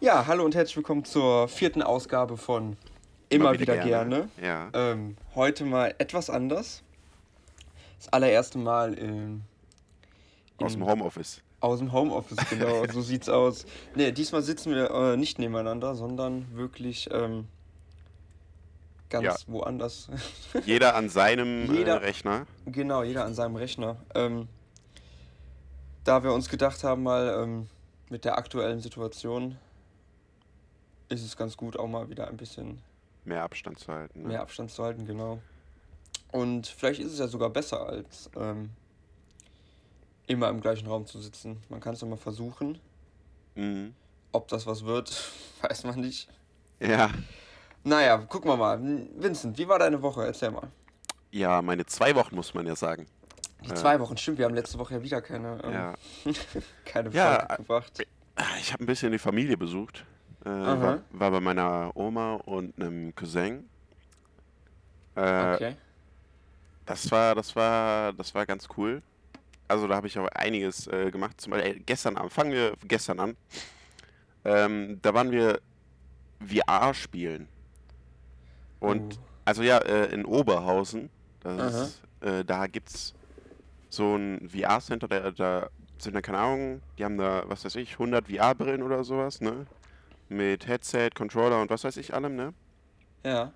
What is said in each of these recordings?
Ja, hallo und herzlich willkommen zur vierten Ausgabe von Immer, wieder, gerne. Ja. Ähm, heute mal etwas anders. Das allererste Mal in, Aus dem Homeoffice. aus dem Homeoffice, genau, so sieht's aus. Ne, diesmal sitzen wir äh, nicht nebeneinander, sondern wirklich ähm, ganz Ja. woanders. Jeder an seinem Jeder- Äh, Rechner. genau, jeder an seinem Rechner. Ähm, da wir uns gedacht haben, mal ähm, mit der aktuellen Situation ist es ganz gut, auch mal wieder ein bisschen Mehr Abstand zu halten. Ne? mehr Abstand zu halten, genau. Und vielleicht ist es ja sogar besser, als ähm, immer im gleichen Raum zu sitzen. Man kann es ja mal versuchen. Mhm. Ob das was wird, weiß man nicht. Ja. Naja, gucken wir mal. Vincent, wie war deine Woche? Erzähl mal. Ja, meine zwei Wochen muss man ja sagen. Die Ja. zwei Wochen, stimmt, wir haben letzte Woche ja wieder keine, ähm, Ja. keine Ja, Folge gebracht. Ah, Ich habe ein bisschen die Familie besucht. Äh, war, war bei meiner Oma und einem Cousin. Äh, Okay. Das war, das war, das war ganz cool. Also da habe ich auch einiges äh, gemacht. Zum Beispiel äh, gestern Abend, fangen wir gestern an. Ähm, da waren wir VR spielen. Und Uh. also ja, äh, in Oberhausen, ist, äh, da gibt's so ein VR-Center, da, da sind da keine Ahnung, die haben da, was weiß ich, 100 VR-Brillen oder sowas, ne? Mit Headset, Controller und was weiß ich allem, ne? Ja.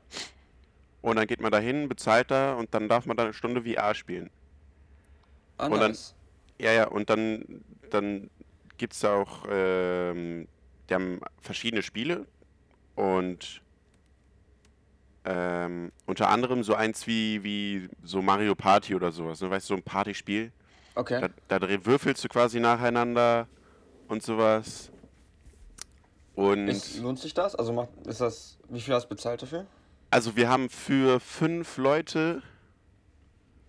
Und dann geht man da hin, bezahlt da und dann darf man da eine Stunde VR spielen. Ah, Und dann-. Ja, ja, und dann, dann gibt es da auch, ähm, die haben verschiedene Spiele und ähm, unter anderem so eins wie, wie so Mario Party oder sowas, ne? Weißt du, so ein Partyspiel. Okay. Da, da würfelst du quasi nacheinander und sowas. Und Ist, lohnt sich das? Also macht, ist das, wie viel hast du bezahlt dafür? also wir haben für fünf Leute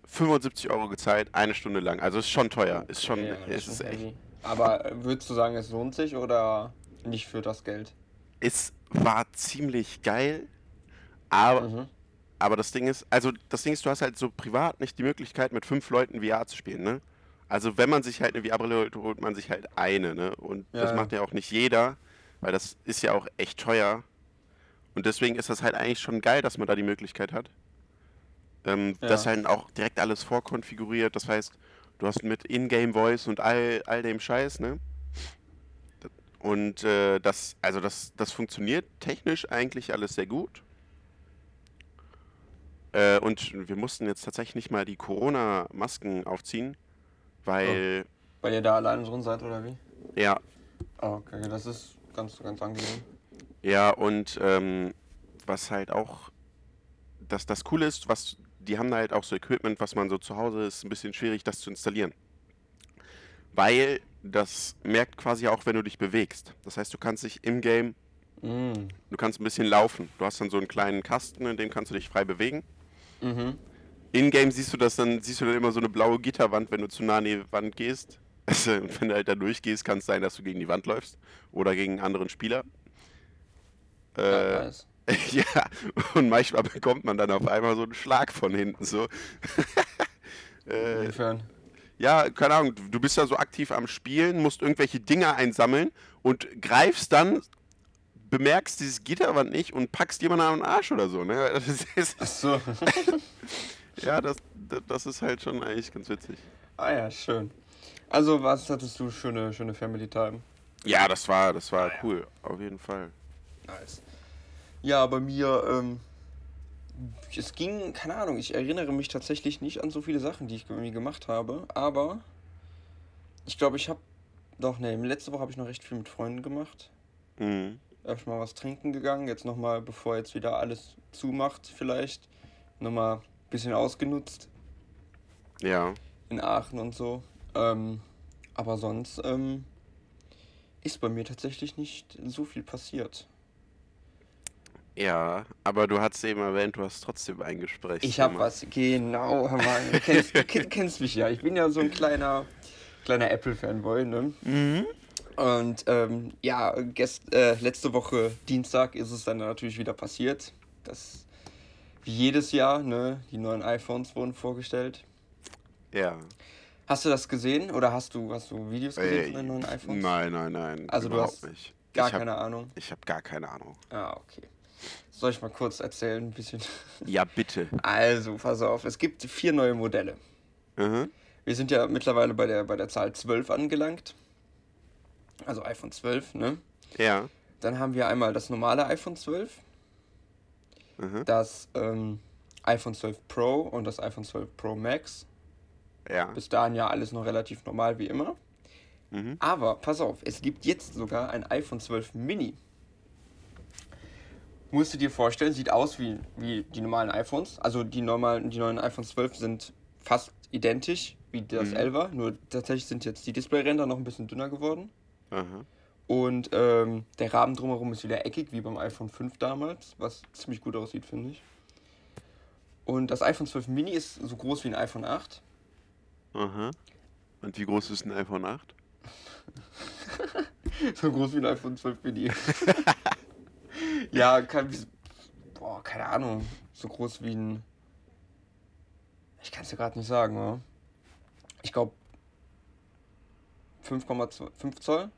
75 Euro gezahlt, eine Stunde lang. Also ist schon teuer. Ist schon, Ja, das ist schon echt. heavy. Aber würdest du sagen, es lohnt sich oder nicht für das Geld? Es war ziemlich geil, aber, Mhm. aber das Ding ist, also das Ding ist, du hast halt so privat nicht die Möglichkeit, mit fünf Leuten VR zu spielen, ne? Also wenn man sich halt eine VR-Brille holt, holt man sich halt eine, ne? Und Ja, das ja. macht ja auch nicht jeder, weil das ist ja auch echt teuer. Und deswegen ist das halt eigentlich schon geil, dass man da die Möglichkeit hat. Ähm, Ja. Das halt auch direkt alles vorkonfiguriert. Das heißt, du hast mit Ingame Voice und all, all dem Scheiß, ne? Und äh, das, also das, das funktioniert technisch eigentlich alles sehr gut. Äh, und wir mussten jetzt tatsächlich nicht mal die Corona-Masken aufziehen, weil, Weil ihr da alleine drin seid oder wie? ja, Ah, okay, das ist ganz, ganz angenehm. ja, und ähm, was halt auch, das, das Coole ist, was, die haben da halt auch so Equipment, was man so zu Hause ist, ein bisschen schwierig, das zu installieren. Weil das merkt quasi auch, wenn du dich bewegst. Das heißt, du kannst dich im Game Mm. Du kannst ein bisschen laufen. Du hast dann so einen kleinen Kasten, in dem kannst du dich frei bewegen. Mhm. In-game siehst du das dann, siehst du dann immer so eine blaue Gitterwand, wenn du zu nah an die Wand gehst. Also, wenn du halt da durchgehst, kann es sein, dass du gegen die Wand läufst. Oder gegen einen anderen Spieler. Ja, Äh, nice. ja, und manchmal bekommt man dann auf einmal so einen Schlag von hinten. So. äh, Inwiefern? ja, keine Ahnung, du- bist ja so aktiv am Spielen, musst irgendwelche Dinger einsammeln und greifst dann, bemerkst dieses Gitterwand nicht und packst jemanden an den Arsch oder so, ne? Das ist, Ach so. ja, das, das, das ist halt schon eigentlich ganz witzig. ah ja, schön. Also, was hattest du? Schöne, schöne Family Time. Ja, das war, das war cool, auf jeden Fall. Nice. Ja, bei mir, ähm, es ging, keine Ahnung, ich erinnere mich tatsächlich nicht an so viele Sachen, die ich irgendwie gemacht habe, aber ich glaube, ich habe, doch, ne, letzte Woche habe ich noch recht viel mit Freunden gemacht. Mhm. Öfter mal was trinken gegangen, jetzt nochmal, bevor jetzt wieder alles zumacht, vielleicht, nochmal ein bisschen ausgenutzt Ja, in Aachen und so. Ähm, aber sonst, ähm, ist bei mir tatsächlich nicht so viel passiert. ja, aber du hast eben erwähnt, du hast trotzdem ein Gespräch. Ich hab was, genau, mal, du kennst, du kenn- kennst mich ja. Ich bin ja so ein kleiner, kleiner Apple-Fanboy, ne? Mhm. Und ähm, ja, gest, äh, letzte Woche Dienstag ist es dann natürlich wieder passiert. Das wie jedes Jahr, ne? Die neuen iPhones wurden vorgestellt. Ja. Hast du das gesehen oder hast du, hast du Videos gesehen Ey, von den neuen iPhones? Nein, nein, nein. Also du hast- nicht. Gar hab- keine Ahnung. Ich habe gar keine Ahnung. Ah, okay. Soll ich mal kurz erzählen, ein bisschen? Ja, bitte. Also, pass auf, es gibt vier neue Modelle. Mhm. Wir sind ja mittlerweile bei der, bei der Zahl 12 angelangt. Also iPhone 12, ne? Ja. Dann haben wir einmal das normale iPhone 12, Mhm. das ähm, iPhone 12 Pro und das iPhone 12 Pro Max. Ja. Bis dahin ja alles noch relativ normal wie immer. Mhm. Aber pass auf, es gibt jetzt sogar ein iPhone 12 Mini. Musst du dir vorstellen, sieht aus wie, wie die normalen iPhones. Also die normalen, die neuen iPhone 12 sind fast identisch wie das Mhm. 11er, nur tatsächlich sind jetzt die Displayränder noch ein bisschen dünner geworden. Aha. Und ähm, der Rahmen drumherum ist wieder eckig, wie beim iPhone 5 damals, was ziemlich gut aussieht, finde ich. Und das iPhone 12 Mini ist so groß wie ein iPhone 8. Aha. Und wie groß ist ein iPhone 8? So groß wie ein iPhone 12 Mini. ja, kann, boah, keine Ahnung. So groß wie ein. Ich kann es dir gerade nicht sagen, oder? Ich glaube 5,5 Zoll.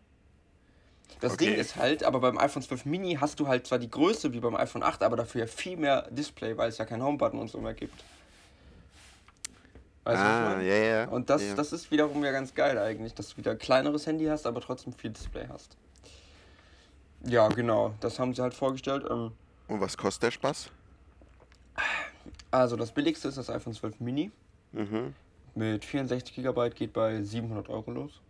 Das Okay. Ding ist halt, aber beim iPhone 12 Mini hast du halt zwar die Größe wie beim iPhone 8, aber dafür ja viel mehr Display, weil es ja keinen Homebutton und so mehr gibt. Weißt ah, ja, ja. Und das, ja. das ist wiederum ja ganz geil eigentlich, dass du wieder ein kleineres Handy hast, aber trotzdem viel Display hast. Ja, genau, das haben sie halt vorgestellt. Ähm, Und was kostet der Spaß? also das billigste ist das iPhone 12 Mini Mhm. mit 64 GB geht bei 700 Euro los.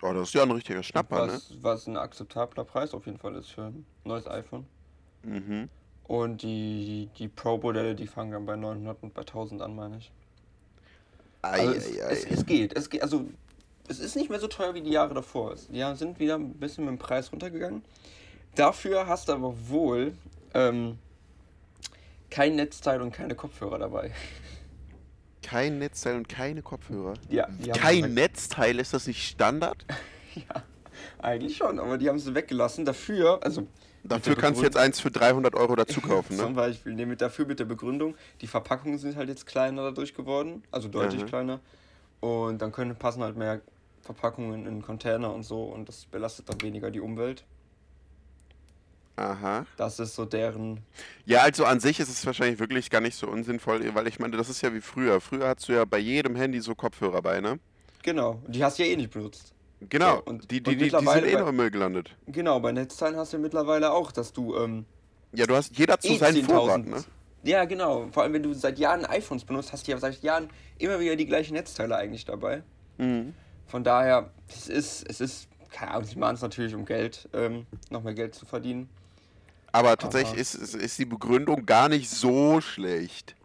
Oh, das ist ja ein richtiger Schnapper, ne? Was, was ein akzeptabler Preis auf jeden Fall ist für ein neues iPhone. Mhm. Und die, die Pro-Modelle, die fangen dann bei 900 und bei 1000 an, meine ich. Also es, Ei, ei, es, ei. es geht, es geht, also es ist nicht mehr so teuer wie die Jahre davor. Es- Die sind wieder ein bisschen mit dem Preis runtergegangen. Dafür hast du aber wohl ähm, kein Netzteil und keine Kopfhörer dabei. Kein Netzteil und keine Kopfhörer. Ja, Kein Netzteil, ist das nicht Standard? Ja, eigentlich schon, aber die haben sie weggelassen. Dafür, also Dafür kannst du jetzt eins für 300 Euro dazu kaufen, Zum ne? Beispiel, nee, mit dafür mit der Begründung, die Verpackungen sind halt jetzt kleiner dadurch geworden, also deutlich Aha. kleiner. Und dann können passen halt mehr Verpackungen in Container und so und das belastet dann weniger die Umwelt. Aha. Das ist so deren. Ja, also an sich ist es wahrscheinlich wirklich gar nicht so unsinnvoll, weil ich meine, das ist ja wie früher. Früher hattest du ja bei jedem Handy so Kopfhörer bei, ne? Genau, die hast du ja eh nicht benutzt. Genau. So, und- die, die, und die, die sind eh noch im Müll gelandet. Genau, bei Netzteilen hast du mittlerweile auch, dass du ähm, Ja, du hast jeder zu eh seinen 10.000 Vorrat, ne? Ja, genau. Vor allem, wenn du seit Jahren iPhones benutzt, hast du ja seit Jahren immer wieder die gleichen Netzteile eigentlich dabei. Mhm. Von daher, es ist, es ist, keine Ahnung, sie machen es natürlich, um Geld, ähm, noch mehr Geld zu verdienen. Aber tatsächlich Aber- ist, ist, ist die Begründung gar nicht so schlecht.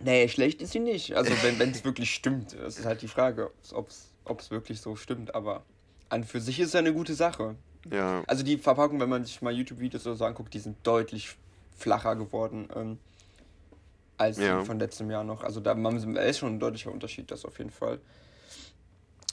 Nee, schlecht ist sie nicht. Also, wenn es wirklich stimmt. Das ist halt die Frage, ob es wirklich so stimmt. Aber an für sich ist es ja eine gute Sache. Ja. Also, die Verpackung, wenn man sich mal YouTube-Videos oder so anguckt, die sind deutlich flacher geworden ähm, als Ja. von letztem Jahr noch. Also, da ist schon ein deutlicher Unterschied, das auf jeden Fall.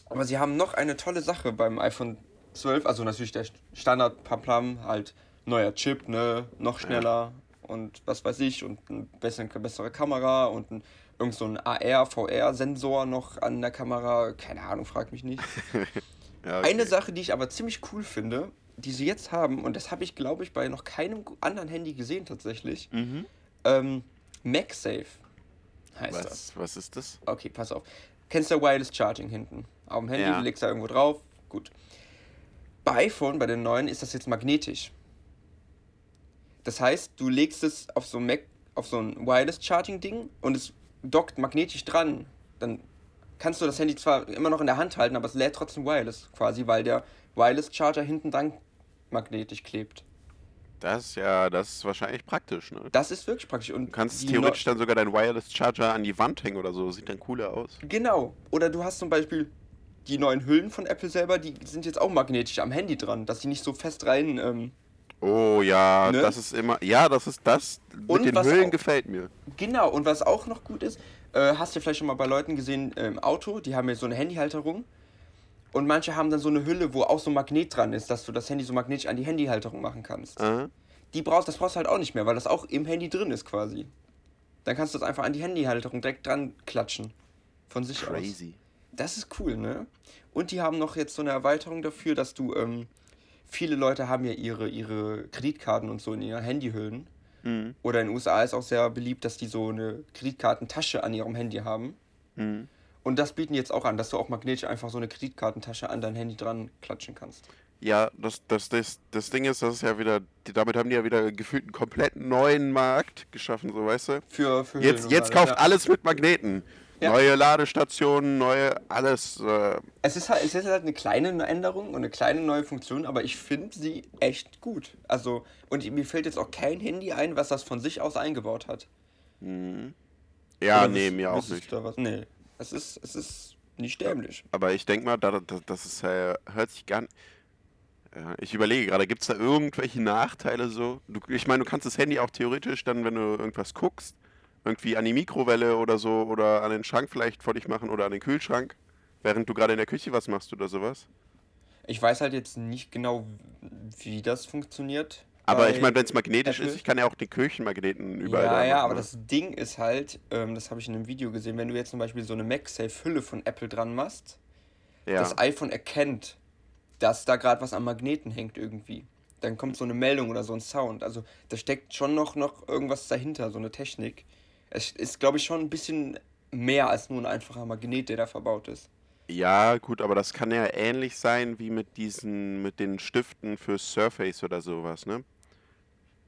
Aber sie haben noch eine tolle Sache beim iPhone 12. Also, natürlich der Standard-Paplam, halt neuer Chip, ne, noch schneller und was weiß ich und eine bessere, bessere Kamera und ein, irgend so ein AR, VR-Sensor noch an der Kamera. Keine Ahnung, frag mich nicht. ja okay. Eine Sache, die ich aber ziemlich cool finde, die sie jetzt haben, und das habe ich, glaube ich, bei noch keinem anderen Handy gesehen tatsächlich, Mhm. ähm, MagSafe heißt das. Was, was ist das? Okay, pass auf. Kennst du Wireless Charging hinten? Auf dem Handy, Ja. du legst da irgendwo drauf. Gut. Bei iPhone, bei den neuen, ist das jetzt magnetisch. Das heißt, du legst es auf so ein, Mac, auf so ein Wireless Charging Ding und es dockt magnetisch dran. Dann kannst du das Handy zwar immer noch in der Hand halten, aber es lädt trotzdem wireless quasi, weil der Wireless Charger hinten dran magnetisch klebt. Das ist ja, das ist wahrscheinlich praktisch, ne? Das ist wirklich praktisch. Und Du kannst theoretisch dann sogar deinen Wireless Charger an die Wand hängen oder so. Sieht dann cooler aus. Genau. Oder du hast zum Beispiel die neuen Hüllen von Apple selber, die sind jetzt auch magnetisch am Handy dran, dass die nicht so fest rein. Ähm, Oh ja, Ne? das ist immer. Ja, das ist das. Und mit den Hüllen auch- gefällt mir. genau. Und was auch noch gut ist, äh, hast du vielleicht schon mal bei Leuten gesehen äh, im Auto, die haben ja so eine Handyhalterung. Und manche haben dann so eine Hülle, wo auch so ein Magnet dran ist, dass du das Handy so magnetisch an die Handyhalterung machen kannst. Äh? Die brauchst, das brauchst du halt auch nicht mehr, weil das auch im Handy drin ist quasi. Dann kannst du das einfach an die Handyhalterung direkt dran klatschen. Von sich aus. Crazy. Das ist cool, ne? Und die haben noch jetzt so eine Erweiterung dafür, dass du, ähm, viele Leute haben ja ihre, ihre Kreditkarten und so in ihren Handyhüllen. Mhm. Oder in den USA ist auch sehr beliebt, dass die so eine Kreditkartentasche an ihrem Handy haben. Mhm. Und das bieten jetzt auch an, dass du auch magnetisch einfach so eine Kreditkartentasche an dein Handy dran klatschen kannst. Ja, das, das, das, das Ding ist, das ist ja wieder, die, damit haben die ja wieder gefühlt einen komplett neuen Markt geschaffen, so weißt du? Für, für Jetzt, jetzt kauft ja. alles mit Magneten. Ja. Neue Ladestationen, neue, alles. Äh, Es ist, halt, es ist halt eine kleine Änderung und eine kleine neue Funktion, aber ich finde sie echt gut. Also, und mir fällt jetzt auch kein Handy ein, was das von sich aus eingebaut hat. ja, Oder nee, mir auch nicht. da was? Nee, es ist, es ist nicht dämlich. Aber ich denke mal, da, da, das ist, äh, hört sich gar nicht. Ja, ich überlege gerade, gibt es da irgendwelche Nachteile so? Du, ich meine, du kannst das Handy auch theoretisch dann, wenn du irgendwas guckst, irgendwie an die Mikrowelle oder so oder an den Schrank vielleicht vor dich machen oder an den Kühlschrank, während du gerade in der Küche was machst oder sowas. Ich weiß halt jetzt nicht genau, wie das funktioniert. Aber ich meine, wenn es magnetisch Apple. ist, ich kann ja auch den Küchenmagneten überall Ja, da ja, machen, aber ne? das Ding ist halt, ähm, das habe ich in einem Video gesehen, wenn du jetzt zum Beispiel so eine MagSafe-Hülle von Apple dran machst, ja. das iPhone erkennt, dass da gerade was am Magneten hängt irgendwie. Dann kommt so eine Meldung oder so ein Sound. Also da steckt schon noch, noch irgendwas dahinter, so eine Technik. Es ist, glaube ich, schon ein bisschen mehr als nur ein einfacher Magnet, der da verbaut ist. Ja, gut, aber das kann ja ähnlich sein wie mit diesen, mit den Stiften für Surface oder sowas, ne?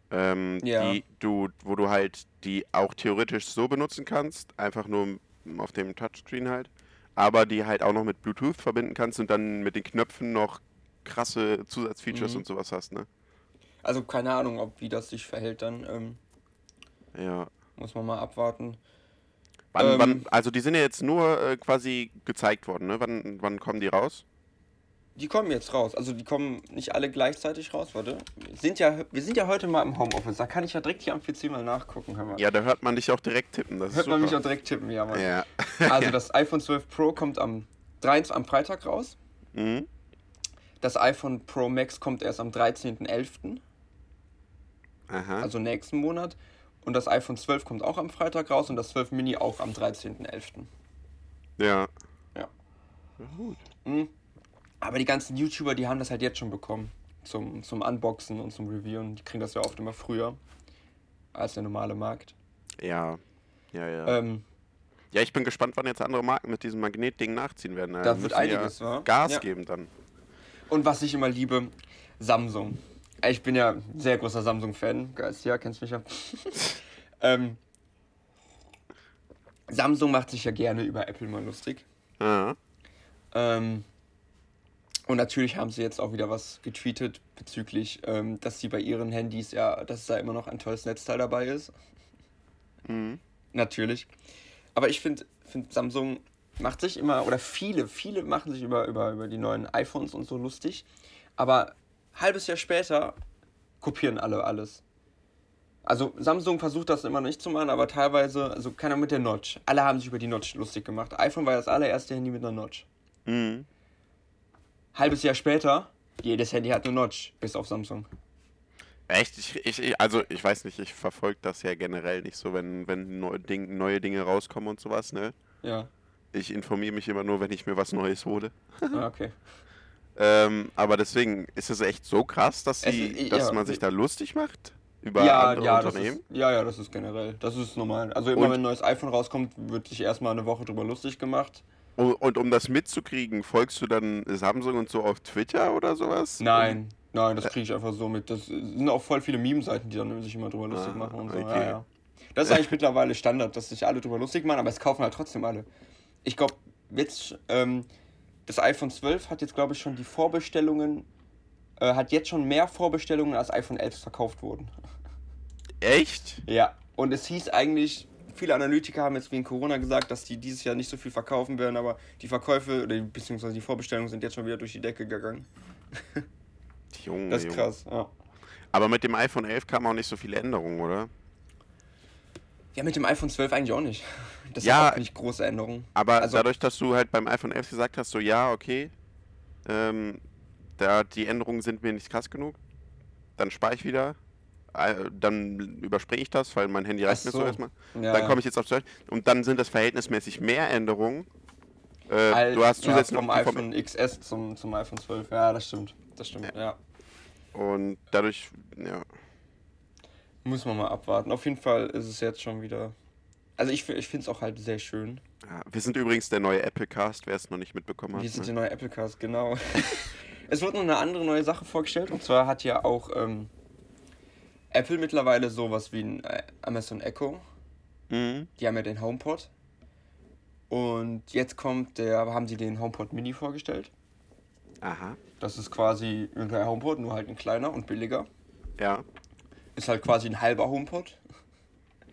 Ähm, Ja. die du, wo du halt die auch theoretisch so benutzen kannst, einfach nur auf dem Touchscreen halt, aber die halt auch noch mit Bluetooth verbinden kannst und dann mit den Knöpfen noch krasse Zusatzfeatures Mhm. und sowas hast, ne? Also keine Ahnung, ob wie das sich verhält dann. Ähm, Ja. Muss man mal abwarten. Wann, Ähm, wann, also die sind ja jetzt nur äh, quasi gezeigt worden, ne? Wann, wann kommen die raus? Die kommen jetzt raus. Also die kommen nicht alle gleichzeitig raus, warte. Wir sind ja, wir sind ja heute mal im Homeoffice. Da kann ich ja direkt hier am PC mal nachgucken. Hör mal. Ja, da hört man dich auch direkt tippen, das ist Hört man mich auch direkt tippen, ja, Mann. Ja. Also das iPhone 12 Pro kommt am, 23, am Freitag raus. Mhm. Das iPhone Pro Max kommt erst am 13.11., Aha. also nächsten Monat. Und das iPhone 12 kommt auch am Freitag raus und das 12 Mini auch am 13.11. ja. Ja. Ja, gut. Mhm. Aber die ganzen YouTuber, die haben das halt jetzt schon bekommen. Zum, zum Unboxen und zum Reviewen. Die kriegen das ja oft immer früher als der normale Markt. Ja. Ja, ja. Ähm, Ja, ich bin gespannt, wann jetzt andere Marken mit diesem Magnetding nachziehen werden. Da wird einiges, ja wa? Gas Ja. geben dann. und was ich immer liebe, Samsung. Ich bin ja ein sehr großer Samsung-Fan. Geist, ja, kennst mich ja. ähm, Samsung macht sich ja gerne über Apple mal lustig. Ja. Ähm, und natürlich haben sie jetzt auch wieder was getweetet bezüglich, ähm, dass sie bei ihren Handys ja, dass da immer noch ein tolles Netzteil dabei ist. Mhm. Natürlich. Aber ich finde, find Samsung macht sich immer, oder viele, viele machen sich über, über, über die neuen iPhones und so lustig. Aber halbes Jahr später kopieren alle alles. Also Samsung versucht das immer nicht zu machen, aber teilweise, also keiner mit der Notch. Alle haben sich über die Notch lustig gemacht. iPhone war das allererste Handy mit einer Notch. Mhm. Halbes Jahr später, jedes Handy hat eine Notch, bis auf Samsung. Echt? Ich, ich, ich- also ich weiß nicht, ich verfolge das ja generell nicht so, wenn, wenn neue, Ding, neue Dinge rauskommen und sowas, ne? Ja, Ich informiere mich immer nur, wenn ich mir was Neues hole. ah, okay. Ähm, aber deswegen ist es echt so krass, dass, sie, ist- dass ja. man sich da lustig macht über Ja, andere ja, Unternehmen. ist, ja, ja, das ist generell. Das ist normal. Also immer Und- wenn ein neues iPhone rauskommt, wird sich erstmal eine Woche drüber lustig gemacht. Und, und um das mitzukriegen, folgst du dann Samsung und so auf Twitter oder sowas? Nein, nein, das kriege ich einfach so mit. Das sind auch voll viele Meme-Seiten, die dann sich immer drüber lustig Ah, machen und so. okay. Ja. Das ist eigentlich mittlerweile Standard, dass sich alle drüber lustig machen, aber es kaufen halt trotzdem alle. Ich glaube, jetzt, ähm, das iPhone 12 hat jetzt, glaube ich, schon die Vorbestellungen, äh, hat jetzt schon mehr Vorbestellungen als iPhone 11 verkauft wurden. Echt? Ja, und es hieß eigentlich, viele Analytiker haben jetzt wegen Corona gesagt, dass die dieses Jahr nicht so viel verkaufen werden, aber die Verkäufe oder beziehungsweise die Vorbestellungen sind jetzt schon wieder durch die Decke gegangen. Junge, Das ist krass, ja. Aber mit dem iPhone 11 kamen auch nicht so viele Änderungen, oder? Ja, mit dem iPhone 12 eigentlich auch nicht. Das Ja. auch nicht große Änderungen. Aber Also- dadurch, dass du halt beim iPhone 11 gesagt hast, so ja, okay, ähm, da die Änderungen sind mir nicht krass genug, dann spare ich wieder, äh, dann überspringe ich das, weil mein Handy reicht mir so erstmal. Ja, dann ja. komme ich jetzt auf 12 und dann sind das verhältnismäßig mehr Änderungen. Äh, Al- du hast ja, zusätzlich vom noch die iPhone XS zum, zum iPhone 12. Ja, das stimmt. Das stimmt, ja. Und dadurch, ja. Muss man mal abwarten. Auf jeden Fall ist es jetzt schon wieder. Also ich, ich finde es auch halt sehr schön. ja. Wir sind übrigens der neue Apple Cast, wer es noch nicht mitbekommen hat. Wir sind ne? der neue Apple Cast, genau. es wird noch eine andere neue Sache vorgestellt. Und zwar hat ja auch ähm, Apple mittlerweile sowas wie ein äh, Amazon Echo. Mhm. Die haben ja den HomePod. Und jetzt kommt der, haben sie den HomePod Mini vorgestellt. Aha. Das ist quasi ein HomePod, nur halt ein kleiner und billiger. Ja. Ist halt quasi ein halber HomePod.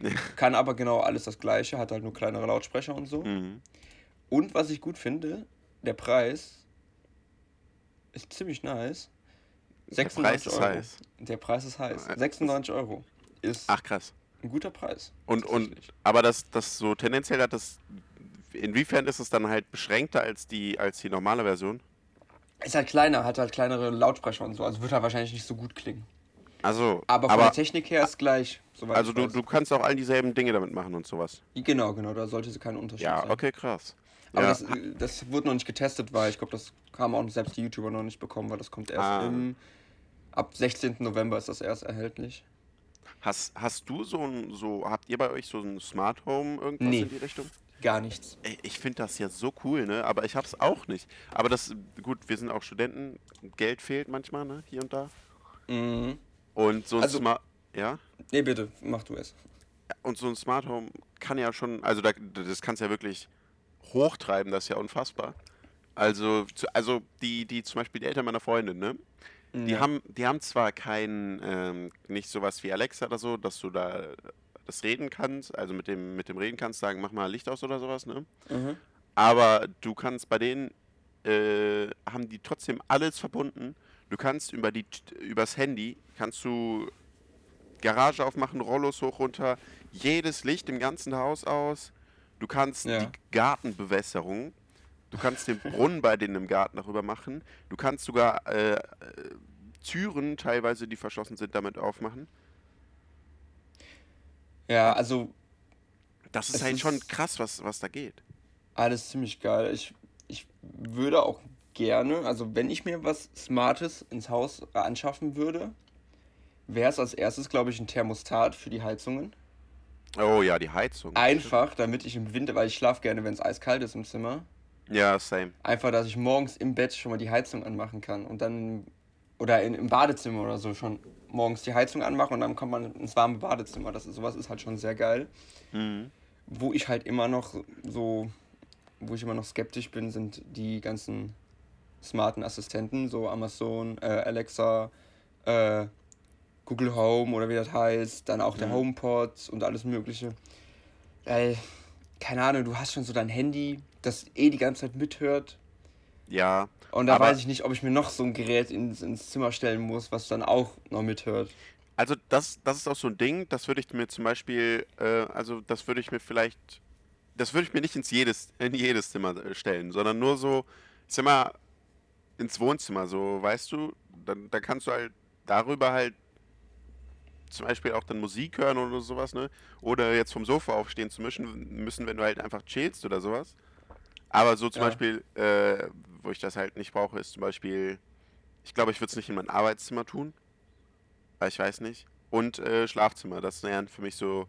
Kann aber genau alles das gleiche, hat halt nur kleinere Lautsprecher und so. Mhm. Und was ich gut finde, der Preis ist ziemlich nice. Der Preis ist heiß. Der Preis ist heiß. Ja, 96 Euro ist Ach krass. ein guter Preis. Und, und aber das, das so tendenziell hat das. Inwiefern ist es dann halt beschränkter als die, als die normale Version? Ist halt kleiner, hat halt kleinere Lautsprecher und so, also wird halt wahrscheinlich nicht so gut klingen. Also, Aber von der Technik her ist gleich. Also du, du kannst auch all dieselben Dinge damit machen und sowas. Genau, genau, da sollte kein Unterschied Ja, sein. okay, krass. Aber ja. das, das wurde noch nicht getestet, weil ich glaube, das haben auch selbst die YouTuber noch nicht bekommen, weil das kommt erst Ah. im. Ab 16. November ist das erst erhältlich. Hast, hast du so ein, so, habt ihr bei euch so ein Smart Home irgendwas Nee. in die Richtung? Gar nichts. Ey, ich finde das ja so cool, ne? Aber ich hab's auch nicht. Aber das, gut, wir sind auch Studenten, Geld fehlt manchmal, ne? Hier und da. Mhm. Und so ein Also- Smart, ja? Nee, bitte, mach du es. Und so ein Smart Home kann ja schon, also da, das kannst ja wirklich hochtreiben, das ist ja unfassbar. Also, zu- also die, die zum Beispiel die Eltern meiner Freundin, ne? Die Ja. haben, die haben zwar kein, ähm, nicht sowas wie Alexa oder so, dass du da das reden kannst, also mit dem, mit dem reden kannst, sagen, mach mal Licht aus oder sowas, ne? Mhm. Aber du kannst bei denen, äh, haben die trotzdem alles verbunden. Du kannst über die, übers Handy, kannst du Garage aufmachen, Rollos hoch, runter, jedes Licht im ganzen Haus aus. Du kannst Ja. die Gartenbewässerung, du kannst den Brunnen bei denen im Garten darüber machen. Du kannst sogar äh, äh, Türen teilweise, die verschlossen sind, damit aufmachen. Ja, also Das ist halt schon ist- krass, was, was da geht. alles ziemlich geil. Ich, ich würde auch gerne, also wenn ich mir was Smartes ins Haus anschaffen würde, wäre es als erstes, glaube ich, ein Thermostat für die Heizungen. Oh ja, die Heizung. Einfach, damit ich im Winter, weil ich schlafe gerne, wenn es eiskalt ist im Zimmer, Ja, same. einfach, dass ich morgens im Bett schon mal die Heizung anmachen kann und dann, oder in, im Badezimmer oder so schon morgens die Heizung anmachen und dann kommt man ins warme Badezimmer. Das ist, sowas ist halt schon sehr geil. Mhm. Wo ich halt immer noch so, wo ich immer noch skeptisch bin, sind die ganzen smarten Assistenten, so Amazon, äh, Alexa, äh, Google Home oder wie das heißt, dann auch der Mhm. HomePod und alles Mögliche. Weil, keine Ahnung, du hast schon so dein Handy, das eh die ganze Zeit mithört. Ja, Und da weiß ich nicht, ob ich mir noch so ein Gerät ins, ins Zimmer stellen muss, was dann auch noch mithört. Also das, das ist auch so ein Ding, das würde ich mir zum Beispiel, äh, also das würde ich mir vielleicht, das würde ich mir nicht ins jedes, in jedes Zimmer äh, stellen, sondern nur so, ich sag mal, ins Wohnzimmer, so, weißt du, dann, dann kannst du halt darüber halt zum Beispiel auch dann Musik hören oder sowas, ne? Oder jetzt vom Sofa aufstehen zu müssen, müssen wenn du halt einfach chillst oder sowas. Aber so zum Ja. Beispiel, äh, wo ich das halt nicht brauche, ist zum Beispiel, ich glaube, ich würde es nicht in mein Arbeitszimmer tun. Weil ich weiß nicht. Und äh, Schlafzimmer, das wären für mich so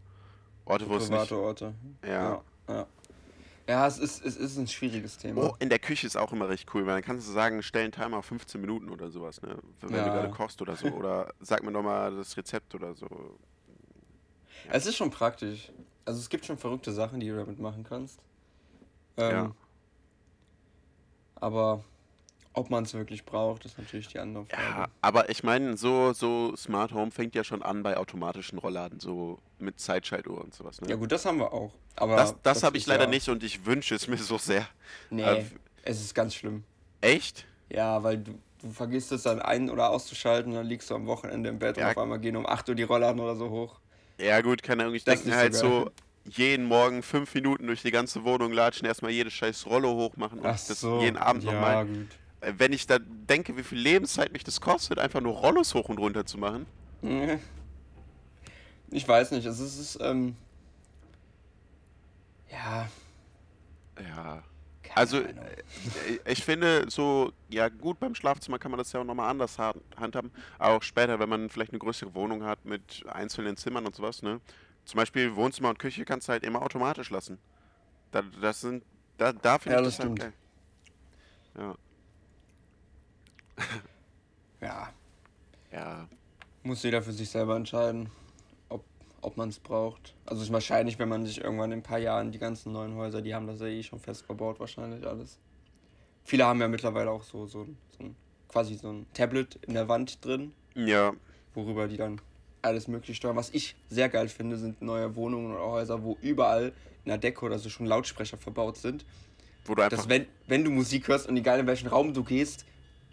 Orte, wo es nicht. Orte. Ja. Ja, ja. Ja, es ist, es ist ein schwieriges Thema. Oh, in der Küche ist auch immer recht cool, weil dann kannst du sagen, stell einen Timer auf 15 Minuten oder sowas, ne? Wenn du Ja. gerade kochst oder so. Oder sag mir nochmal das Rezept oder so. Es ist schon praktisch. Also es gibt schon verrückte Sachen, die du damit machen kannst. Ähm, Ja. Aber ob man es wirklich braucht, ist natürlich die andere Frage. Ja, aber ich meine, so, so Smart Home fängt ja schon an bei automatischen Rollladen, so mit Zeitschaltuhr und sowas, ne? Ja gut, das haben wir auch. Aber das das habe ich leider ja, nicht und ich wünsche es mir so sehr. Nee, Äh, es ist ganz schlimm. Echt? Ja, weil du, du vergisst es dann ein- oder auszuschalten, dann liegst du am Wochenende im Bett Ja. und auf einmal gehen um 8 Uhr die Rollladen oder so hoch. Ja, gut, keine Ahnung. Ich Das denke mir halt so so, jeden Morgen fünf Minuten durch die ganze Wohnung latschen, erstmal jedes scheiß Rollo hochmachen und Ach das so, jeden Abend ja, nochmal. gut. Wenn ich da denke, wie viel Lebenszeit mich das kostet, einfach nur Rollos hoch und runter zu machen. Ich weiß nicht, es ist, es ist ähm, ja, Ja. Also, Keine Ahnung. äh, ich finde so, ja gut, beim Schlafzimmer kann man das ja auch nochmal anders ha- handhaben. Aber auch später, wenn man vielleicht eine größere Wohnung hat mit einzelnen Zimmern und sowas, ne? Zum Beispiel Wohnzimmer und Küche kannst du halt immer automatisch lassen. Da, das sind, da, da finde Ja, ich das das halt geil. Ja, Ja, ja. muss jeder für sich selber entscheiden, ob, ob man es braucht. Also ist wahrscheinlich, wenn man sich irgendwann in ein paar Jahren die ganzen neuen Häuser, die haben das ja eh schon fest verbaut, wahrscheinlich alles. Viele haben ja mittlerweile auch so, so, so ein, quasi so ein Tablet in der Wand drin, Ja, worüber die dann alles mögliche steuern. Was ich sehr geil finde, sind neue Wohnungen oder Häuser, wo überall in der Decke oder so schon Lautsprecher verbaut sind. wo du einfach. Dass wenn, wenn du Musik hörst und egal in welchen Raum du gehst,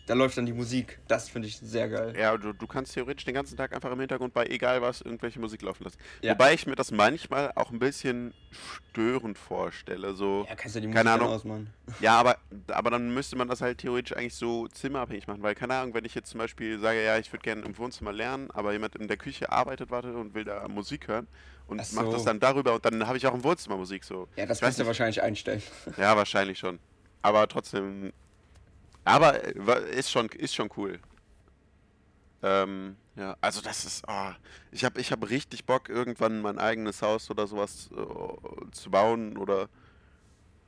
da läuft dann die Musik. Das finde ich sehr geil. Ja, du, du kannst theoretisch den ganzen Tag einfach im Hintergrund bei egal was irgendwelche Musik laufen lassen. Ja. Wobei ich mir das manchmal auch ein bisschen störend vorstelle. So, Ja, kannst ja die Musik Keine Ahnung. ausmachen. ja, aber, aber dann müsste man das halt theoretisch eigentlich so zimmerabhängig machen. Weil, keine Ahnung, wenn ich jetzt zum Beispiel sage, ja, ich würde gerne im Wohnzimmer lernen, aber jemand in der Küche arbeitet, wartet und will da Musik hören und Ach macht das so. dann darüber und dann habe ich auch im Wohnzimmer Musik so. Ja, das kannst du wahrscheinlich einstellen. Ja, wahrscheinlich schon. Aber trotzdem. Aber äh, ist schon, ist schon cool. Ähm, ja, also das ist. Oh, ich habe ich hab richtig Bock, irgendwann mein eigenes Haus oder sowas äh, zu bauen oder,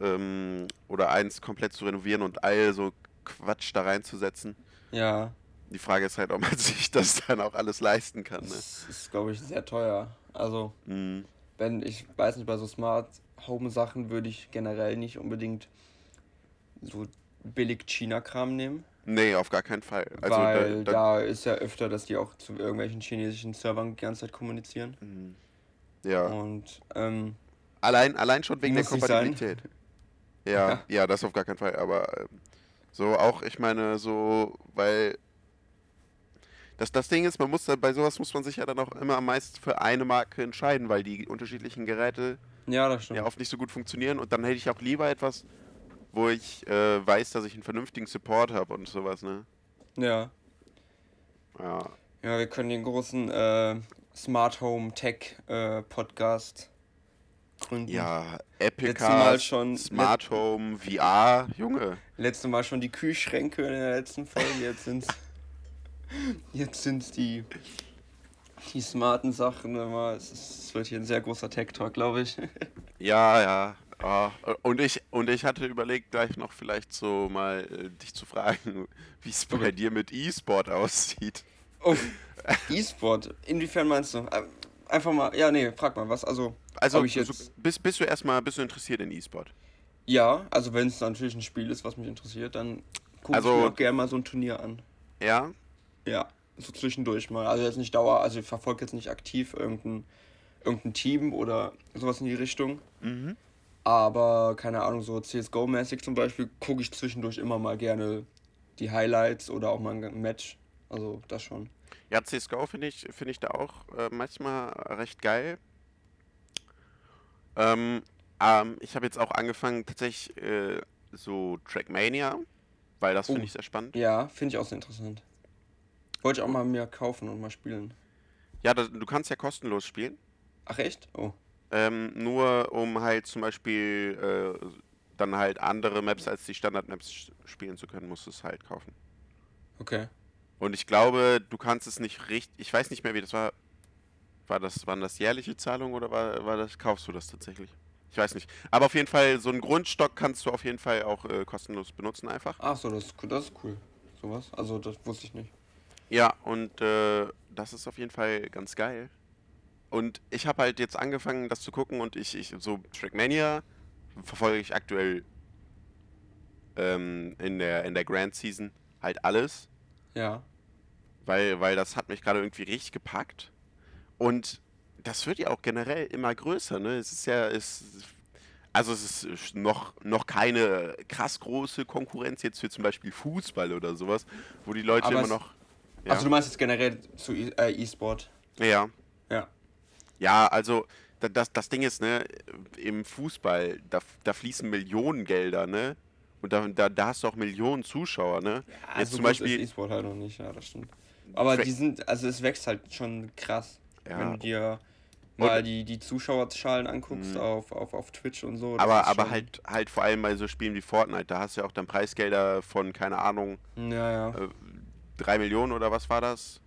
ähm, oder eins komplett zu renovieren und all so Quatsch da reinzusetzen. Ja, Die Frage ist halt, ob man sich das dann auch alles leisten kann. Ne? das ist, glaube ich, sehr teuer. Also, Mhm. wenn ich weiß nicht, bei so Smart Home Sachen würde ich generell nicht unbedingt so billig China-Kram nehmen. Nee, auf gar keinen Fall. Also weil da, da, da, ist ja öfter, dass die auch zu irgendwelchen chinesischen Servern die ganze Zeit kommunizieren. Mhm. ja. Und ähm, Allein, allein schon wegen der. Kompatibilität. Ja, Ja. ja, das auf gar keinen Fall. Aber ähm, so auch, ich meine, so, weil das, das Ding ist, man muss bei sowas muss man sich ja dann auch immer am meisten für eine Marke entscheiden, weil die unterschiedlichen Geräte ja, ja oft nicht so gut funktionieren. Und dann hätte ich auch lieber etwas, wo ich äh, weiß, dass ich einen vernünftigen Support habe und sowas, ne? Ja. Ja. Ja, wir können den großen äh, Smart Home Tech äh, Podcast gründen. Ja, Epic Letztes Mal schon- Smart Home, VR, Junge. Letztes Mal schon die Kühlschränke in der letzten Folge, jetzt sind's jetzt sind's die die smarten Sachen. immer. Es, ist, es wird hier ein sehr großer Tech Talk, glaube ich. Ja, ja. Ah, und ich und ich hatte überlegt, gleich noch vielleicht so mal äh, dich zu fragen, wie es bei Okay. dir mit E-Sport aussieht. Oh, E-Sport. Inwiefern meinst du? Einfach mal, ja, nee, frag mal, was? Also, Also ich so, jetzt. bist, bist du erstmal bist du interessiert in E-Sport? Ja, also wenn es natürlich ein Spiel ist, was mich interessiert, dann gucke Also- ich mir auch gerne mal so ein Turnier an. Ja? Ja, so zwischendurch mal. Also jetzt nicht Dauer, also ich verfolge jetzt nicht aktiv irgendein, irgendein Team oder sowas in die Richtung. Mhm. Aber keine Ahnung, so CSGO-mäßig zum Beispiel gucke ich zwischendurch immer mal gerne die Highlights oder auch mal ein Match. Also das schon. Ja, CSGO finde ich, finde ich da auch äh, manchmal recht geil. Ähm, ähm, ich habe jetzt auch angefangen, tatsächlich äh, so Trackmania, weil das finde Oh. ich sehr spannend. Ja, finde ich auch sehr interessant. Wollte ich auch mal mir kaufen und mal spielen. Ja, das, du kannst ja kostenlos spielen. Ach echt? Oh. Ähm, nur um halt zum Beispiel äh, dann halt andere Maps als die Standard-Maps spielen zu können, musst du es halt kaufen. Okay. Und ich glaube, du kannst es nicht richtig. Ich weiß nicht mehr, wie das war. War das, waren das jährliche Zahlungen oder war, war das, kaufst du das tatsächlich? Ich weiß nicht. Aber auf jeden Fall, so einen Grundstock kannst du auf jeden Fall auch äh, kostenlos benutzen einfach. Ach so, das ist cool. Das ist cool. Sowas. Also das wusste ich nicht. Ja, und äh, das ist auf jeden Fall ganz geil. Und ich habe halt jetzt angefangen, das zu gucken und ich, ich so Trackmania verfolge ich aktuell ähm, in der in der Grand Season halt alles, Ja. weil weil das hat mich gerade irgendwie richtig gepackt. Und das wird ja auch generell immer größer, ne? Es ist ja es also es ist noch, noch keine krass große Konkurrenz jetzt für zum Beispiel Fußball oder sowas, wo die Leute Aber immer noch ja. Also du meinst jetzt generell zu E- äh, E-Sport? ja. Ja. Ja, also da- das, das Ding ist, ne, im Fußball, da, da fließen Millionen Gelder, ne? Und da, da, da hast du auch Millionen Zuschauer, ne? Jetzt Also zum groß ist Beispiel, E-Sport halt noch nicht, ja, das stimmt. Aber die sind, also es wächst halt schon krass. Ja. Wenn du dir mal die, die Zuschauerzahlen anguckst Mhm. auf, auf, auf Twitch und so. Aber, aber halt, halt vor allem bei so Spielen wie Fortnite, da hast du ja auch dann Preisgelder von, keine Ahnung, Ja, ja. äh, 3 Millionen oder was war das?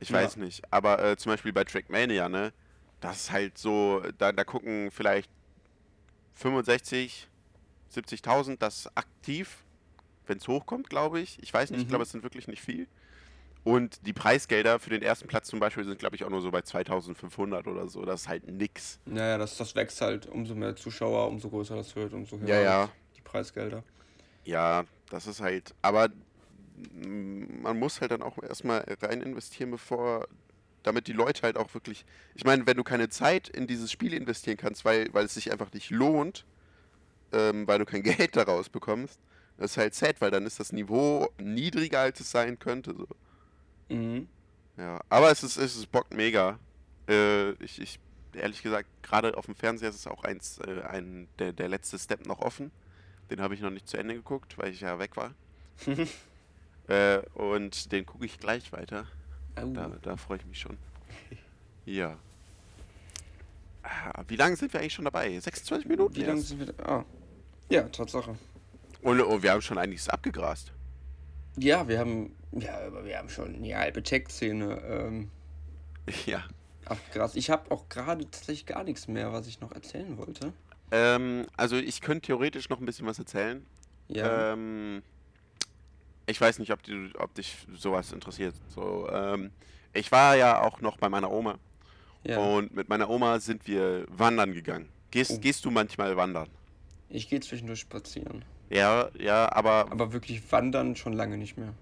Ich Ja. weiß nicht. Aber äh, zum Beispiel bei Trackmania, ne? Das ist halt so, da, da gucken vielleicht 65, 70.000 das aktiv, wenn es hochkommt, glaube ich. Ich weiß nicht, ich Mhm. glaube, es sind wirklich nicht viel. Und die Preisgelder für den ersten Platz zum Beispiel sind, glaube ich, auch nur so bei 2500 oder so. Das ist halt nix. Ja, ja, das, das wächst halt. Umso mehr Zuschauer, umso größer das wird, umso höher Ja, ja. die Preisgelder. Ja, das ist halt. Aber man muss halt dann auch erstmal rein investieren, bevor. Damit die Leute halt auch wirklich. Ich meine, wenn du keine Zeit in dieses Spiel investieren kannst, weil, weil es sich einfach nicht lohnt, ähm, weil du kein Geld daraus bekommst, das ist halt sad, weil dann ist das Niveau niedriger, als es sein könnte. So. Mhm. Ja, aber es ist, es ist bockt mega. Äh, ich, ich, ehrlich gesagt, gerade auf dem Fernseher ist es auch eins, äh, ein, der, der letzte Step noch offen. Den habe ich noch nicht zu Ende geguckt, weil ich ja weg war. äh, und den gucke ich gleich weiter. Au. Da, da freue ich mich schon. Ja. Ah, Wie lange sind wir eigentlich schon dabei? 26 Minuten? Wie lange sind wir? Ah. Ja, Tatsache. Und oh, wir haben schon einiges abgegrast. Ja, wir haben. Ja, aber wir haben schon die halbe Tech-Szene ähm, Ja. abgegrast. Ich habe auch gerade tatsächlich gar nichts mehr, was ich noch erzählen wollte. Ähm, also ich könnte theoretisch noch ein bisschen was erzählen. Ja. Ähm, ich weiß nicht, ob, du, ob dich sowas interessiert. So, ähm, ich war ja auch noch bei meiner Oma ja. und mit meiner Oma sind wir wandern gegangen. Gehst, Oh. gehst du manchmal wandern? Ich gehe zwischendurch spazieren. Ja, ja, aber, Aber wirklich wandern schon lange nicht mehr.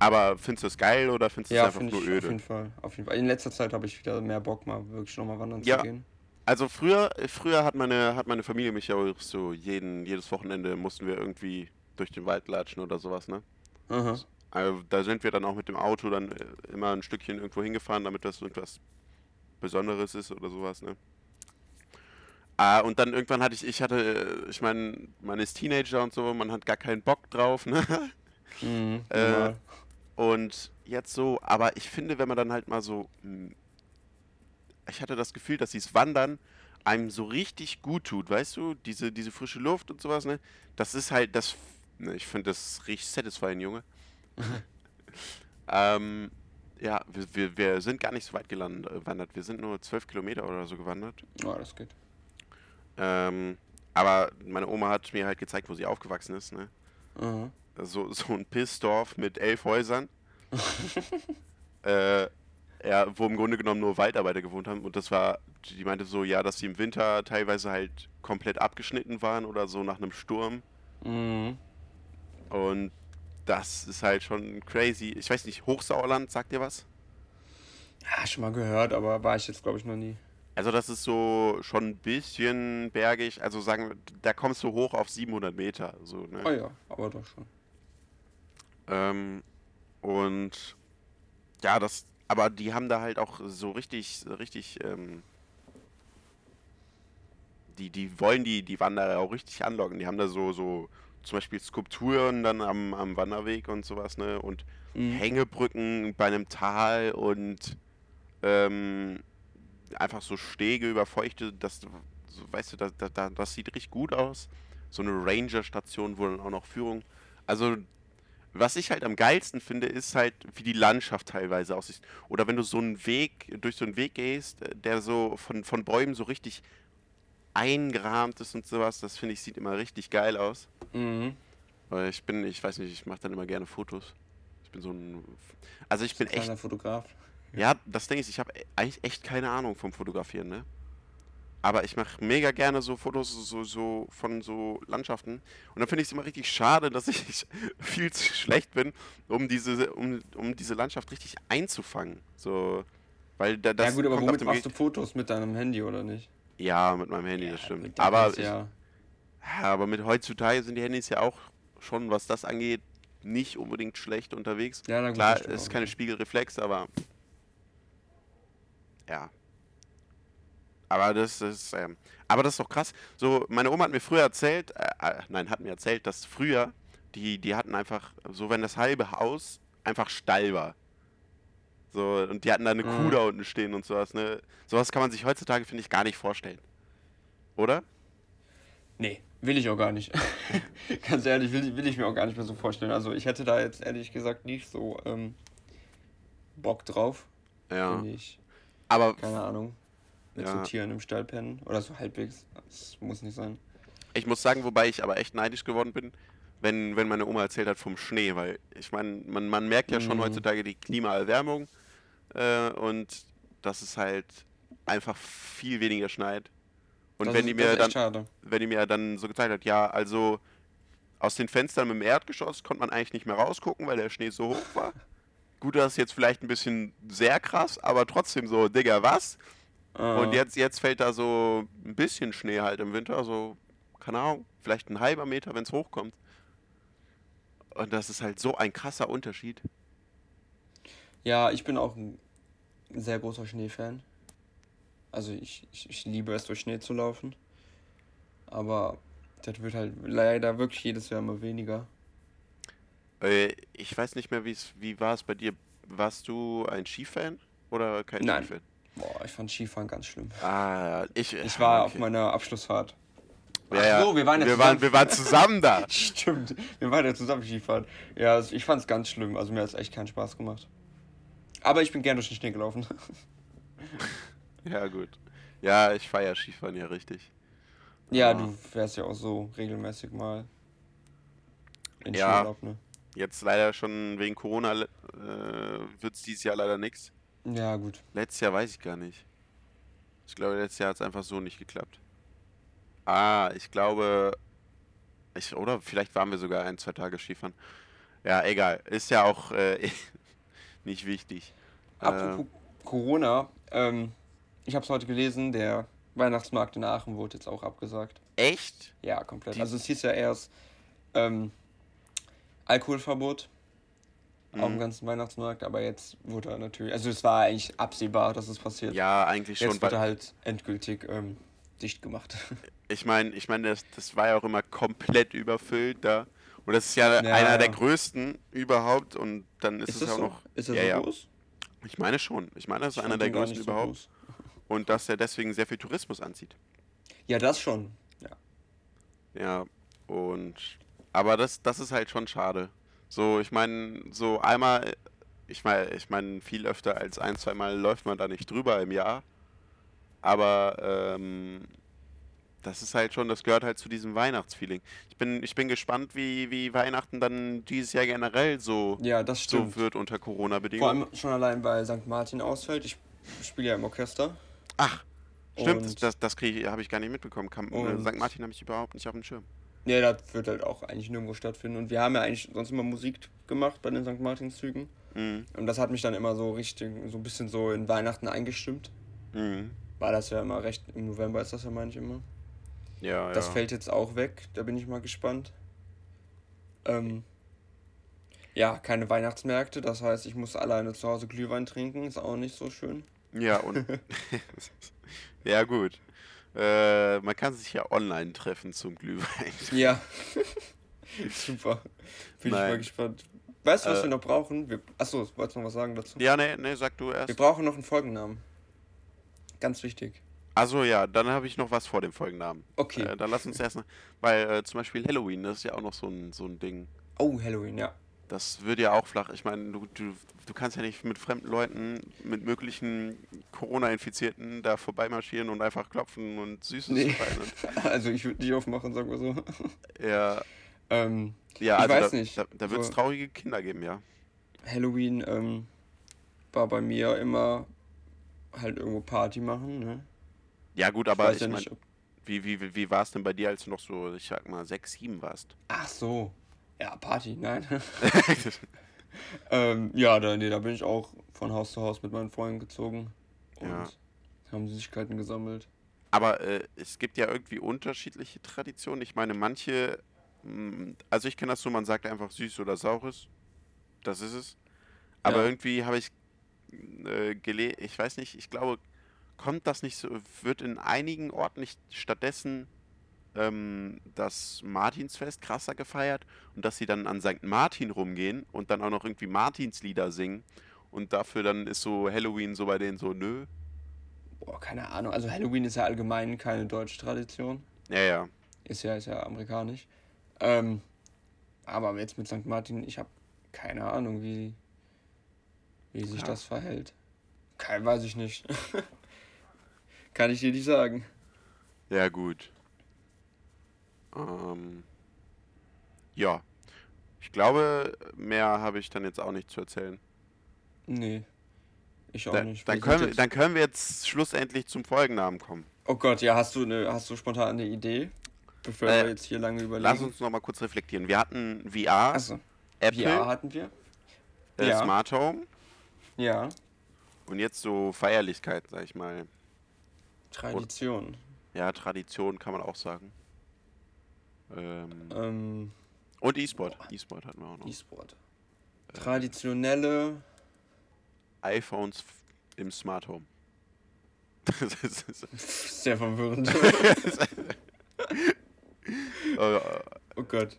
aber findest du es geil oder findest du es Ja, einfach finde nur ich auf öde? jeden Fall. Auf jeden Fall. In letzter Zeit habe ich wieder mehr Bock, mal wirklich nochmal wandern Ja. zu gehen. Also früher, früher hat meine, hat meine Familie mich ja auch so jeden, jedes Wochenende mussten wir irgendwie durch den Wald latschen oder sowas, ne? Aha. Also da sind wir dann auch mit dem Auto dann äh, immer ein Stückchen irgendwo hingefahren, damit das irgendwas Besonderes ist oder sowas, ne? Ah, und dann irgendwann hatte ich, ich hatte, äh, ich meine, man ist Teenager und so, man hat gar keinen Bock drauf, ne? Mhm, Äh, normal. Und jetzt so, aber ich finde, wenn man dann halt mal so, hm, ich hatte das Gefühl, dass dieses Wandern einem so richtig gut tut, weißt du? Diese, diese frische Luft und sowas, ne? Das ist halt, das, ich finde das richtig satisfying, Junge. ähm, ja, wir, wir, wir sind gar nicht so weit gewandert. Wir sind nur zwölf Kilometer oder so gewandert. Ja, das geht. Ähm, aber meine Oma hat mir halt gezeigt, wo sie aufgewachsen ist, ne? Aha. so, so ein Pissdorf mit elf Häusern. äh, ja, wo im Grunde genommen nur Waldarbeiter gewohnt haben. Und das war, die meinte so, ja, dass sie im Winter teilweise halt komplett abgeschnitten waren oder so nach einem Sturm. Mhm. Und das ist halt schon crazy. Ich weiß nicht, Hochsauerland, sagt ihr was? Ja, schon mal gehört, aber war ich jetzt, glaube ich, noch nie. Also das ist so schon ein bisschen bergig. Also sagen wir, da kommst du hoch auf 700 Meter. So, ne? Oh ja, aber doch schon. Ähm, und ja, das, aber die haben da halt auch so richtig, richtig, ähm, die, die wollen die, die Wanderer auch richtig anlocken. Die haben da so, so zum Beispiel Skulpturen dann am, am Wanderweg und sowas, ne? Und Mhm. Hängebrücken bei einem Tal und ähm, einfach so Stege über Feuchte, das, weißt du, das, das, das sieht richtig gut aus. So eine Ranger-Station, wo dann auch noch Führung. Also, was ich halt am geilsten finde, ist halt, wie die Landschaft teilweise aussieht. Oder wenn du so einen Weg, durch so einen Weg gehst, der so von, von Bäumen so richtig eingerahmt ist und sowas, das finde ich, sieht immer richtig geil aus. Mhm. Weil ich bin, ich weiß nicht, ich mache dann immer gerne Fotos. Ich bin so ein. Also ich bin echt. Fotograf. Ja, das Ding ist, ich habe eigentlich echt keine Ahnung vom Fotografieren, ne? Aber ich mache mega gerne so Fotos so, so von so Landschaften. Und dann finde ich es immer richtig schade, dass ich viel zu schlecht bin, um diese, um, um diese Landschaft richtig einzufangen. So. Weil da, das ja gut, aber womit machst Ge- du Fotos? Mit deinem Handy oder nicht? Ja, mit meinem Handy, das Ja, stimmt. gut, dann Aber ich, ja. Aber mit heutzutage sind die Handys ja auch schon, was das angeht, nicht unbedingt schlecht unterwegs. Ja, gut, Klar, das stimmt es ist keine. Spiegelreflex, aber ja. Aber das ist, ähm, aber das ist doch krass. So, meine Oma hat mir früher erzählt, äh, äh, nein, hat mir erzählt, dass früher die, die hatten einfach, so wenn das halbe Haus einfach Stall war. So, und die hatten da eine Kuh Mhm. da unten stehen und sowas, ne? Sowas kann man sich heutzutage, finde ich, gar nicht vorstellen. Oder? Nee, will ich auch gar nicht. Ganz ehrlich, will, will ich mir auch gar nicht mehr so vorstellen. Also ich hätte da jetzt ehrlich gesagt nicht so ähm, Bock drauf. Ja. Ich, Aber keine Ahnung. Mit Ja. so Tieren im Stall pennen. Oder so halbwegs. Das muss nicht sein. ich muss sagen, wobei ich aber echt neidisch geworden bin, wenn, wenn meine Oma erzählt hat vom Schnee, weil ich meine, man, man merkt ja schon Mhm. heutzutage die Klimaerwärmung äh, und dass es halt einfach viel weniger schneit. Und das wenn die mir dann, schade. wenn die mir dann so gezeigt hat, ja, also aus den Fenstern mit dem Erdgeschoss konnte man eigentlich nicht mehr rausgucken, weil der Schnee so hoch war. Gut, das ist jetzt vielleicht ein bisschen sehr krass, aber trotzdem so, Digga, was? Ah. Und jetzt, jetzt fällt da so ein bisschen Schnee halt im Winter, so, keine Ahnung, vielleicht ein halber Meter, wenn es hochkommt. Und das ist halt so ein krasser Unterschied. Ja, ich bin auch ein sehr großer Schneefan. Also ich, ich, ich liebe es, durch Schnee zu laufen. Aber das wird halt leider wirklich jedes Jahr immer weniger. Äh, ich weiß nicht mehr, wie's, wie war es bei dir? Warst du ein Skifan oder kein Nein. Skifan? Boah, ich fand Skifahren ganz schlimm. Ah, ich, Ich war auf okay. meiner Abschlussfahrt. Ja. Ach so, wir waren ja wir zusammen. waren, wir waren zusammen da. Stimmt, wir waren ja zusammen Skifahren. Ja, also ich fand's ganz schlimm. Also mir hat es echt keinen Spaß gemacht. Aber ich bin gern durch den Schnee gelaufen. Ja, gut. Ja, ich feiere Skifahren ja richtig. ja, Ah. du fährst ja auch so regelmäßig mal in Ja. Skiurlaub, ne? Jetzt leider schon wegen Corona äh, wird es dieses Jahr leider nichts. Ja, gut. Letztes Jahr weiß ich gar nicht. Ich glaube, letztes Jahr hat es einfach so nicht geklappt. Ah, ich glaube. Ich, oder vielleicht waren wir sogar ein, zwei Tage Skifahren. Ja, egal. Ist ja auch äh, nicht wichtig. Apropos Corona, ähm, ich habe es heute gelesen, der Weihnachtsmarkt in Aachen wurde jetzt auch abgesagt. Äh, echt? Ja, komplett. Die- Also es hieß ja erst ähm, Alkoholverbot auf dem Mhm. ganzen Weihnachtsmarkt, aber jetzt wurde er natürlich, also es war eigentlich absehbar, dass es passiert. Ja, eigentlich schon. jetzt Weil, halt endgültig ähm, dicht gemacht. ich meine, ich mein, das, das war ja auch immer komplett überfüllt da. Und das ist ja, Ja, einer der ja. größten überhaupt. Und dann ist, Ist es das auch so? noch. Ist er ja, so ja. groß? Ich meine schon. Ich meine, das ist Ich einer der größten so überhaupt. groß. Und dass er deswegen sehr viel Tourismus anzieht. Ja, das schon. Ja. Ja, und aber das, das ist halt schon schade. So, ich meine, so einmal, ich meine, ich meine, viel öfter als ein, zweimal läuft man da nicht drüber im Jahr. Aber ähm, das ist halt schon, das gehört halt zu diesem Weihnachtsfeeling. Ich bin, ich bin gespannt, wie, wie Weihnachten dann dieses Jahr generell so, Ja, das so wird unter Vor Corona-Bedingungen. allem schon allein, weil St. Martin ausfällt. Ich spiele ja im Orchester. Ach, stimmt, das, Und- das, das habe ich gar nicht mitbekommen. Kam, äh, St. Martin habe ich überhaupt nicht auf dem Schirm. Ja, das wird halt auch eigentlich nirgendwo stattfinden. Und wir haben ja eigentlich sonst immer Musik gemacht bei den St. Martinszügen. Mhm. Und das hat mich dann immer so richtig, so ein bisschen so in Weihnachten eingestimmt. Mhm. War das ja immer recht, im November ist das ja, meine ich immer. Ja, Das ja. fällt jetzt auch weg, da bin ich mal gespannt. Ähm, ja, keine Weihnachtsmärkte, das heißt, ich muss alleine zu Hause Glühwein trinken, ist auch nicht so schön. Ja, und. ja, gut. Äh, man kann sich ja online treffen zum Glühwein. Ja. Super. Bin ich Nein. mal gespannt. Weißt du, was Äh. wir noch brauchen? Wir, achso, wolltest du noch was sagen dazu? Ja, nee, nee, sag du Wir erst. brauchen noch einen Folgennamen. Ganz wichtig. Also ja, dann habe ich noch was vor dem Folgennamen. Okay. Äh, dann lass uns erst noch. Weil äh, zum Beispiel Halloween, das ist ja auch noch so ein, so ein Ding. Oh, Halloween, ja. Das wird ja auch flach. Ich meine, du, du, du kannst ja nicht mit fremden Leuten, mit möglichen Corona-Infizierten da vorbeimarschieren und einfach klopfen und Süßes Nee. Also ich würde nicht aufmachen, sagen wir so. Ja, ähm, ja, Ich also weiß da, nicht. da, da wird es So- traurige Kinder geben, ja. Halloween ähm, war bei mir immer halt irgendwo Party machen, ne? Ja, gut, Ich aber ich ja meine. Wie, wie, wie, wie war es denn bei dir, als du noch so, ich sag mal, sechs, sieben warst? Ach so. Ja, Party, nein. ähm, ja, da, nee, da bin ich auch von Haus zu Haus mit meinen Freunden gezogen und Ja. haben Süßigkeiten gesammelt. Aber äh, es gibt ja irgendwie unterschiedliche Traditionen. Ich meine, manche, mh, also ich kenne das so, man sagt einfach süß oder saures. Das ist es. Aber Ja. irgendwie habe ich äh, gelesen, ich weiß nicht, ich glaube, kommt das nicht so, wird in einigen Orten nicht stattdessen ähm, das Martinsfest krasser gefeiert und dass sie dann an St. Martin rumgehen und dann auch noch irgendwie Martinslieder singen Und dafür dann ist so Halloween so bei denen so, nö. Boah, keine Ahnung. Also Halloween ist ja allgemein keine deutsche Tradition. Ja, ja. Ist ja, ist ja amerikanisch. Ähm, aber jetzt mit St. Martin, ich habe keine Ahnung, wie, wie sich Ja. das verhält. Kein, weiß ich nicht. Kann ich dir nicht sagen. Ja, gut. Ähm, ja. Ich glaube, mehr habe ich dann jetzt auch nicht zu erzählen. Nee. Ich auch Da, nicht. dann, können sind wir, jetzt- dann können wir jetzt schlussendlich zum Folgennamen kommen. Oh Gott, ja, hast du eine, hast du spontan eine Idee? Bevor Äh, wir jetzt hier lange überlegen. Lass uns noch mal kurz reflektieren. Wir hatten VR, Achso, Apple, ja, hatten wir. äh, ja. Smart Home Ja, und jetzt so Feierlichkeit, sag ich mal. Tradition. Ja, Tradition kann man auch sagen. Ähm, Ähm, und E-Sport. E-Sport hatten wir auch noch. E-Sport. Traditionelle. iPhones f- im Smart Home. Sehr verwirrend. Äh, oh Gott.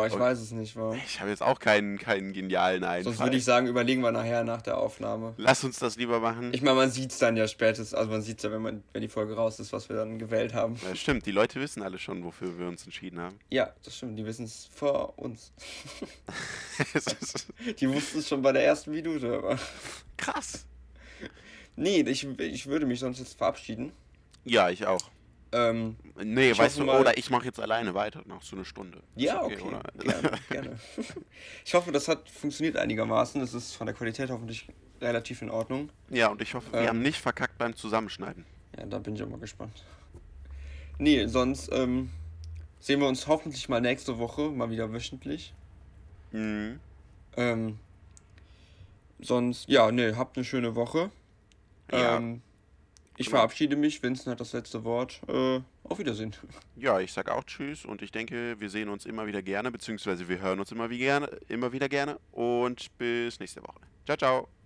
Boah, ich Und- weiß es nicht, warum. ich habe jetzt auch keinen, keinen genialen Einfall. Sonst würde ich sagen, überlegen wir nachher nach der Aufnahme. Lass uns das lieber machen. Ich meine, man sieht es dann ja spätestens, also man sieht es ja, wenn, man, wenn die Folge raus ist, was wir dann gewählt haben. Ja, stimmt, die Leute wissen alle schon, wofür wir uns entschieden haben. Ja, das stimmt, die wissen es vor uns. Die wussten es schon bei der ersten Minute, aber. krass. Nee, ich, ich würde mich sonst jetzt verabschieden. Ja, ich auch. Ähm, Nee, weißt du, mal- oder ich mache jetzt alleine weiter, nach so einer Stunde. Ja, okay. oder? Gerne, gerne. Ich hoffe, das hat funktioniert einigermaßen. Das ist von der Qualität hoffentlich relativ in Ordnung. Ja, und ich hoffe, wir Ähm. haben nicht verkackt beim Zusammenschneiden. Ja, da bin ich auch mal gespannt. Nee, sonst ähm, sehen wir uns hoffentlich mal nächste Woche, mal wieder wöchentlich. Mhm. Ähm, sonst, ja, nee, habt eine schöne Woche. Ja. Ähm, ich Genau. verabschiede mich. Vincent hat das letzte Wort. Äh, auf Wiedersehen. Ja, ich sag auch Tschüss und ich denke, wir sehen uns immer wieder gerne, beziehungsweise wir hören uns immer, wie gerne, immer wieder gerne und bis nächste Woche. Ciao, ciao.